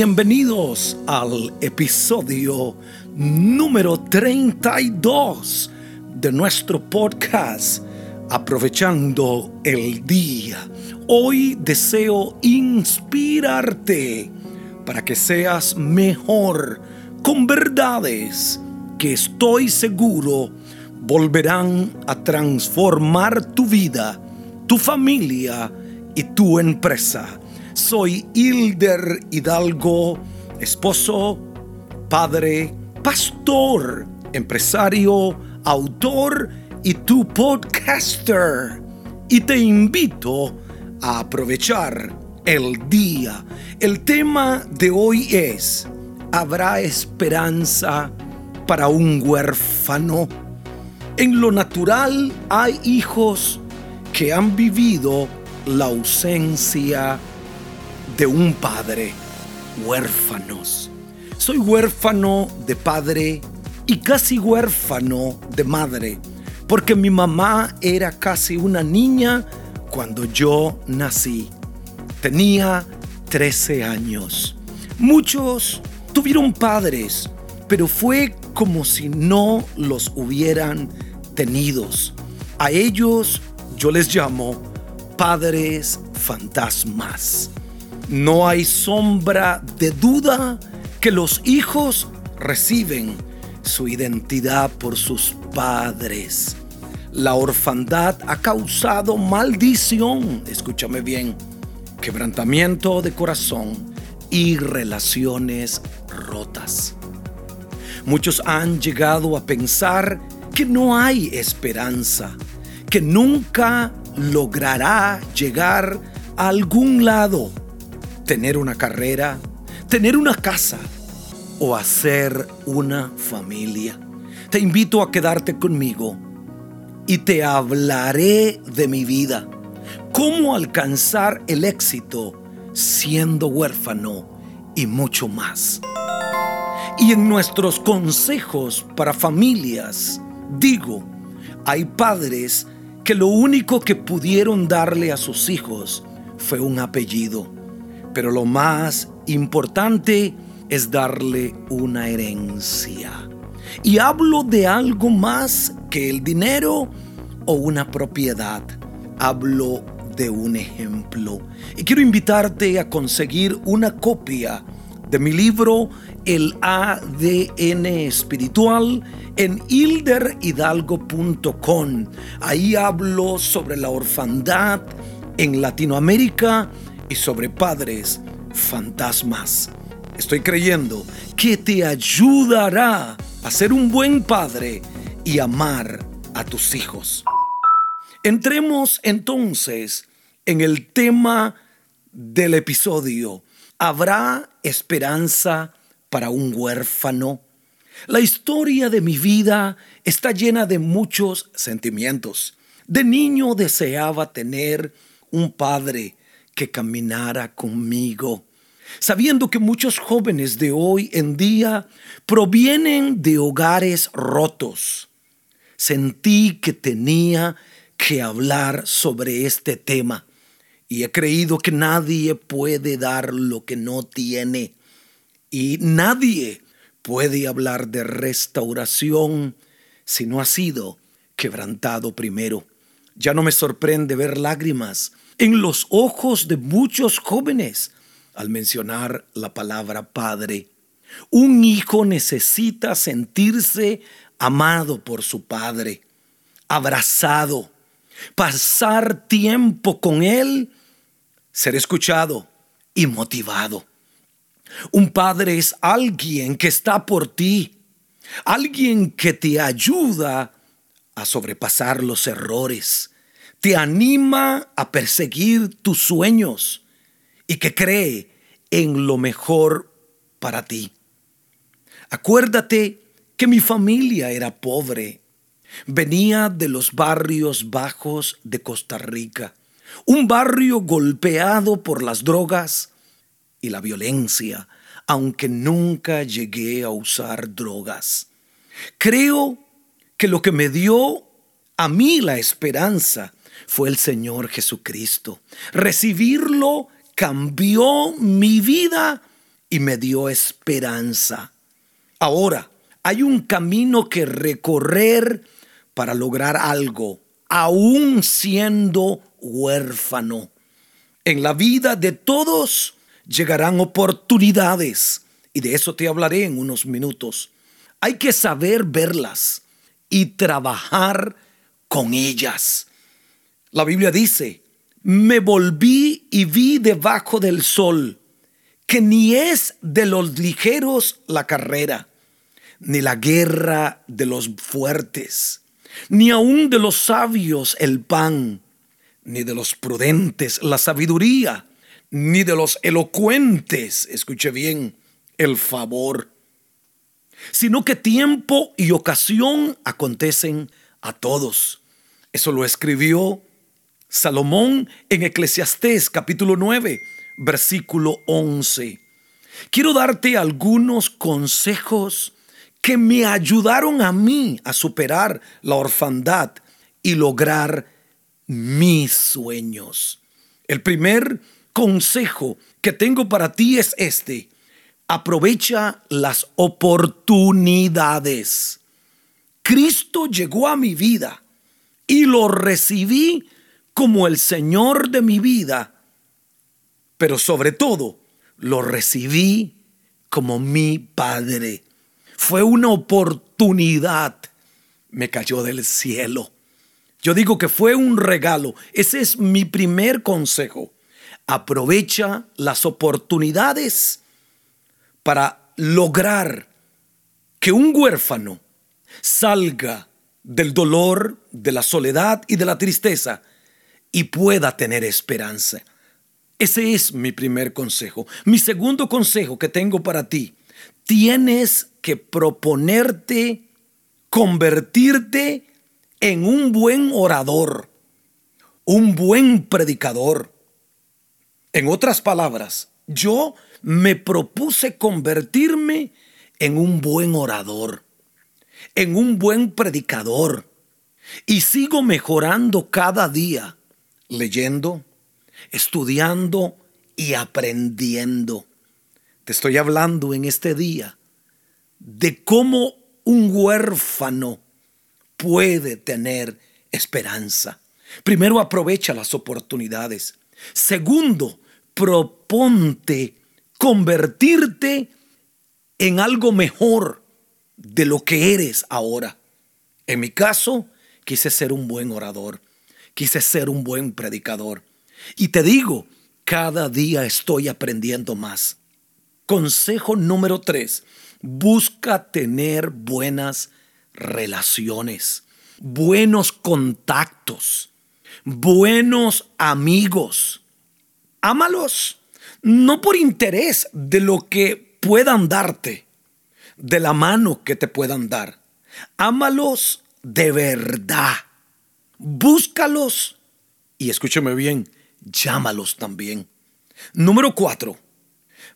Bienvenidos al episodio número 32 de nuestro podcast Aprovechando el Día. Hoy deseo inspirarte para que seas mejor con verdades que estoy seguro volverán a transformar tu vida, tu familia y tu empresa. Soy Hilder Hidalgo, esposo, padre, pastor, empresario, autor y tu podcaster. Y te invito a aprovechar el día. El tema de hoy es, ¿habrá esperanza para un huérfano? En lo natural hay hijos que han vivido la ausencia de un padre, huérfanos. Soy huérfano de padre y casi huérfano de madre, porque mi mamá era casi una niña cuando yo nací. Tenía 13 años. Muchos tuvieron padres, pero fue como si no los hubieran tenidos. A ellos yo les llamo padres fantasmas. No hay sombra de duda que los hijos reciben su identidad por sus padres. La orfandad ha causado maldición, escúchame bien, quebrantamiento de corazón y relaciones rotas. Muchos han llegado a pensar que no hay esperanza, que nunca logrará llegar a algún lado, tener una carrera, tener una casa o hacer una familia. Te invito a quedarte conmigo y te hablaré de mi vida, cómo alcanzar el éxito siendo huérfano y mucho más. Y en nuestros consejos para familias, digo, hay padres que lo único que pudieron darle a sus hijos fue un apellido. Pero lo más importante es darle una herencia. Y hablo de algo más que el dinero o una propiedad. Hablo de un ejemplo. Y quiero invitarte a conseguir una copia de mi libro El ADN espiritual en hilderhidalgo.com. Ahí hablo sobre la orfandad en Latinoamérica y sobre padres fantasmas. Estoy creyendo que te ayudará a ser un buen padre y amar a tus hijos. Entremos entonces en el tema del episodio. ¿Habrá esperanza para un huérfano? La historia de mi vida está llena de muchos sentimientos. De niño deseaba tener un padre que caminara conmigo, sabiendo que muchos jóvenes de hoy en día provienen de hogares rotos. Sentí que tenía que hablar sobre este tema y he creído que nadie puede dar lo que no tiene y nadie puede hablar de restauración si no ha sido quebrantado primero. Ya no me sorprende ver lágrimas en los ojos de muchos jóvenes al mencionar la palabra padre. Un hijo necesita sentirse amado por su padre, abrazado, pasar tiempo con él, ser escuchado y motivado. Un padre es alguien que está por ti, alguien que te ayuda a sobrepasar los errores, te anima a perseguir tus sueños y que cree en lo mejor para ti. Acuérdate que mi familia era pobre. Venía de los barrios bajos de Costa Rica, un barrio golpeado por las drogas, y la violencia, aunque nunca llegué a usar drogas. Creo que lo que me dio a mí la esperanza fue el Señor Jesucristo. Recibirlo cambió mi vida y me dio esperanza. Ahora, hay un camino que recorrer para lograr algo, aún siendo huérfano. En la vida de todos llegarán oportunidades y de eso te hablaré en unos minutos. Hay que saber verlas y trabajar con ellas. La Biblia dice, me volví y vi debajo del sol que ni es de los ligeros la carrera, ni la guerra de los fuertes, ni aun de los sabios el pan, ni de los prudentes la sabiduría, ni de los elocuentes, escuche bien, el favor, sino que tiempo y ocasión acontecen a todos. Eso lo escribió Salomón en Eclesiastés capítulo 9, versículo 11. Quiero darte algunos consejos que me ayudaron a mí a superar la orfandad y lograr mis sueños. El primer consejo que tengo para ti es este. Aprovecha las oportunidades. Cristo llegó a mi vida y lo recibí como el Señor de mi vida, pero sobre todo lo recibí como mi Padre. Fue una oportunidad, me cayó del cielo. Yo digo que fue un regalo. Ese es mi primer consejo. Aprovecha las oportunidades para lograr que un huérfano salga del dolor, de la soledad y de la tristeza y pueda tener esperanza. Ese es mi primer consejo. Mi segundo consejo que tengo para ti, tienes que proponerte convertirte en un buen orador, un buen predicador. En otras palabras, yo me propuse convertirme en un buen orador, en un buen predicador, y sigo mejorando cada día leyendo, estudiando y aprendiendo. Te estoy hablando en este día de cómo un huérfano puede tener esperanza. Primero, aprovecha las oportunidades. Segundo, proponte convertirte en algo mejor de lo que eres ahora. En mi caso, quise ser un buen orador quise ser un buen predicador. Y te digo, cada día estoy aprendiendo más. Consejo número tres, busca tener buenas relaciones, buenos contactos, buenos amigos. Ámalos, no por interés de lo que puedan darte, de la mano que te puedan dar. Ámalos de verdad búscalos y escúcheme bien, llámalos también. Número cuatro,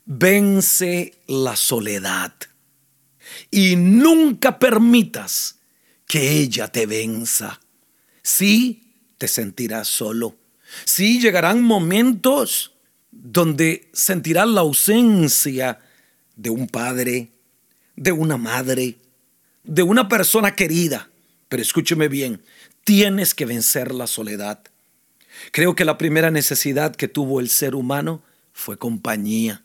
vence la soledad y nunca permitas que ella te venza. Sí, te sentirás solo. Sí, llegarán momentos donde sentirás la ausencia de un padre, de una madre, de una persona querida. Pero escúcheme bien, Tienes que vencer la soledad. Creo que la primera necesidad que tuvo el ser humano fue compañía,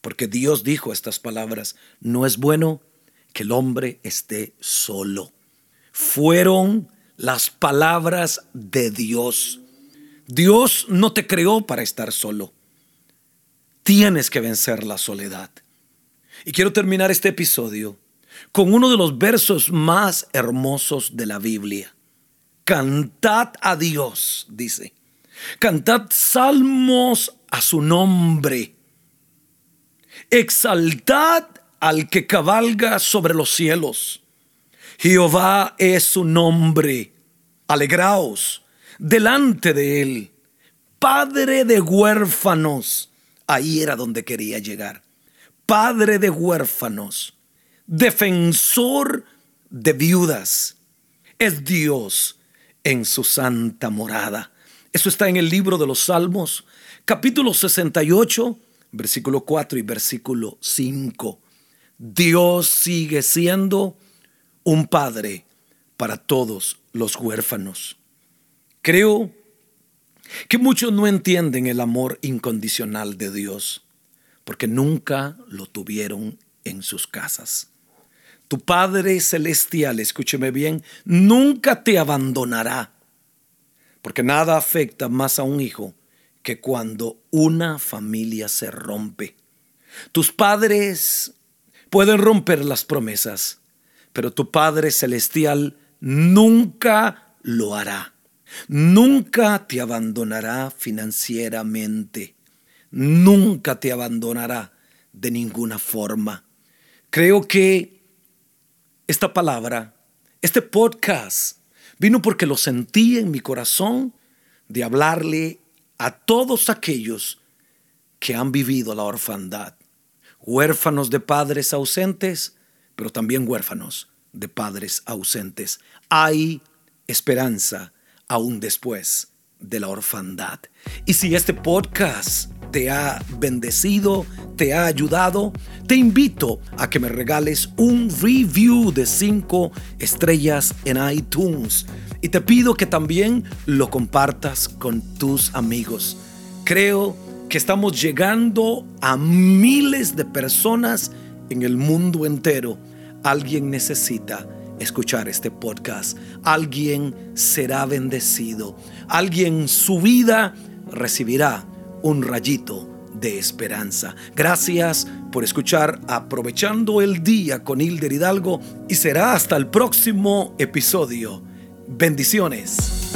porque Dios dijo estas palabras, no es bueno que el hombre esté solo. Fueron las palabras de Dios. Dios no te creó para estar solo. Tienes que vencer la soledad. Y quiero terminar este episodio con uno de los versos más hermosos de la Biblia. Cantad a Dios, dice. Cantad salmos a su nombre. Exaltad al que cabalga sobre los cielos. Jehová es su nombre. Alegraos delante de él. Padre de huérfanos. Ahí era donde quería llegar. Padre de huérfanos. Defensor de viudas. Es Dios en su santa morada. Eso está en el libro de los Salmos, capítulo 68, versículo 4 y versículo 5. Dios sigue siendo un padre para todos los huérfanos. Creo que muchos no entienden el amor incondicional de Dios porque nunca lo tuvieron en sus casas. Tu Padre Celestial, escúcheme bien, nunca te abandonará, porque nada afecta más a un hijo que cuando una familia se rompe. Tus padres pueden romper las promesas, pero tu Padre Celestial nunca lo hará. Nunca te abandonará financieramente. Nunca te abandonará de ninguna forma. Creo que esta palabra, este podcast, vino porque lo sentí en mi corazón de hablarle a todos aquellos que han vivido la orfandad, huérfanos de padres ausentes, pero también huérfanos de padres ausentes. Hay esperanza aún después de la orfandad. Y si este podcast te ha bendecido, te ha ayudado, te invito a que me regales un review de 5 estrellas en iTunes. Y te pido que también lo compartas con tus amigos. Creo que estamos llegando a miles de personas en el mundo entero. Alguien necesita escuchar este podcast. Alguien será bendecido. Alguien su vida recibirá un rayito de esperanza. Gracias por escuchar Aprovechando el Día con Hilder Hidalgo y será hasta el próximo episodio. Bendiciones.